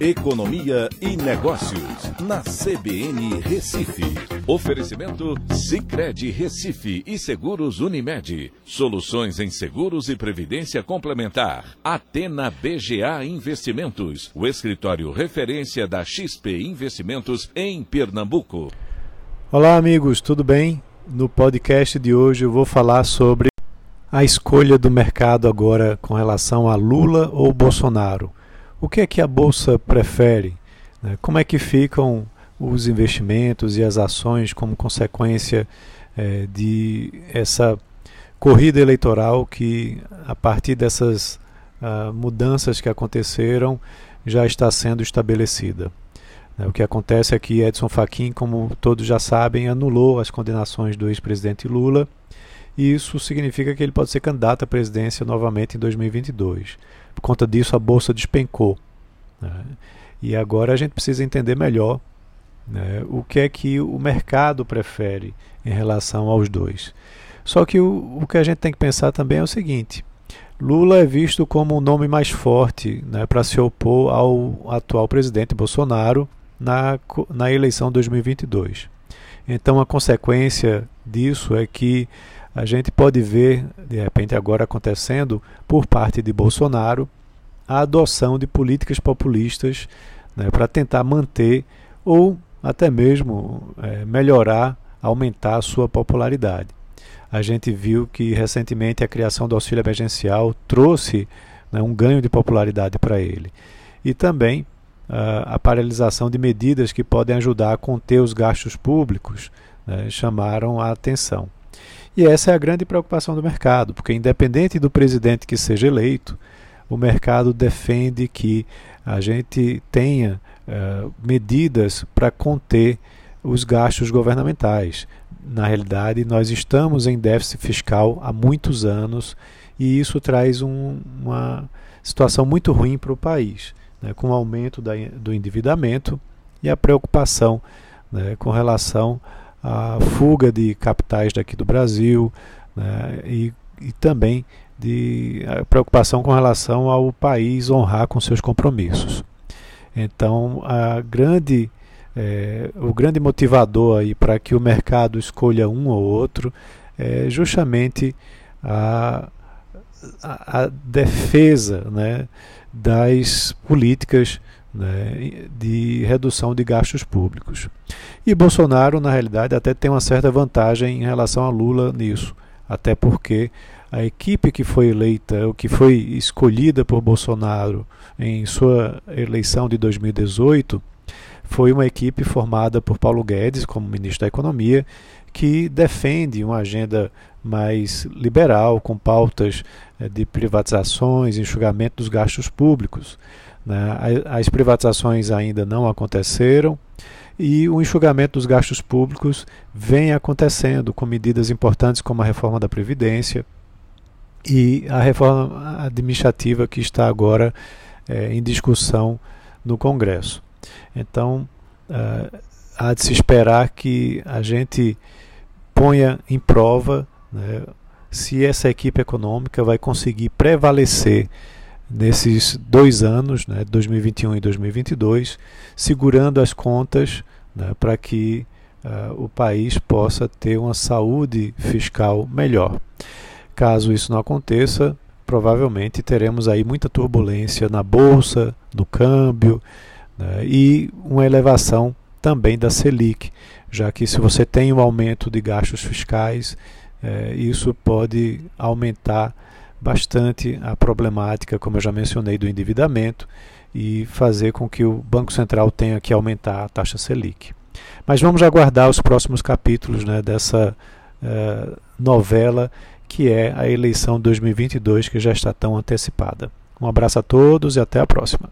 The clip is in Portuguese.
Economia e Negócios, na CBN Recife. Oferecimento Cicred Recife e Seguros Unimed. Soluções em seguros e previdência complementar. Atena BGA Investimentos, o escritório referência da XP Investimentos em Pernambuco. Olá, amigos, tudo bem? No podcast de hoje eu vou falar sobre a escolha do mercado agora com relação a Lula ou Bolsonaro. O que é que a Bolsa prefere? Né? Como é que ficam os investimentos e as ações como consequência é, de essa corrida eleitoral que, a partir dessas uh, mudanças que aconteceram, já está sendo estabelecida? Né? O que acontece é que Edson Fachin, como todos já sabem, anulou as condenações do ex-presidente Lula e isso significa que ele pode ser candidato à presidência novamente em 2022. Por conta disso, a bolsa despencou. Né? E agora a gente precisa entender melhor né, o que é que o mercado prefere em relação aos dois. Só que o, o que a gente tem que pensar também é o seguinte: Lula é visto como um nome mais forte né, para se opor ao atual presidente Bolsonaro na, na eleição 2022. Então, a consequência disso é que a gente pode ver, de repente, agora acontecendo por parte de Bolsonaro, a adoção de políticas populistas né, para tentar manter ou até mesmo é, melhorar, aumentar a sua popularidade. A gente viu que recentemente a criação do auxílio emergencial trouxe né, um ganho de popularidade para ele. E também a paralisação de medidas que podem ajudar a conter os gastos públicos né, chamaram a atenção. E essa é a grande preocupação do mercado, porque independente do presidente que seja eleito, o mercado defende que a gente tenha uh, medidas para conter os gastos governamentais. Na realidade, nós estamos em déficit fiscal há muitos anos e isso traz um, uma situação muito ruim para o país, né, com o aumento da, do endividamento e a preocupação né, com relação a fuga de capitais daqui do Brasil né, e, e também de preocupação com relação ao país honrar com seus compromissos. Então, a grande, é, o grande motivador aí para que o mercado escolha um ou outro é justamente a, a, a defesa né, das políticas né, de redução de gastos públicos. E Bolsonaro, na realidade, até tem uma certa vantagem em relação a Lula nisso, até porque a equipe que foi eleita, o que foi escolhida por Bolsonaro em sua eleição de 2018, foi uma equipe formada por Paulo Guedes como ministro da Economia, que defende uma agenda mais liberal, com pautas eh, de privatizações, enxugamento dos gastos públicos. Né? As privatizações ainda não aconteceram e o enxugamento dos gastos públicos vem acontecendo com medidas importantes como a reforma da Previdência e a reforma administrativa que está agora é, em discussão no Congresso. Então, uh, há de se esperar que a gente ponha em prova né, se essa equipe econômica vai conseguir prevalecer nesses dois anos, né, 2021 e 2022, segurando as contas né, para que uh, o país possa ter uma saúde fiscal melhor. Caso isso não aconteça, provavelmente teremos aí muita turbulência na bolsa, no câmbio né, e uma elevação também da Selic, já que se você tem um aumento de gastos fiscais, eh, isso pode aumentar bastante a problemática, como eu já mencionei, do endividamento e fazer com que o Banco Central tenha que aumentar a taxa Selic. Mas vamos aguardar os próximos capítulos né, dessa uh, novela que é a eleição 2022 que já está tão antecipada. Um abraço a todos e até a próxima.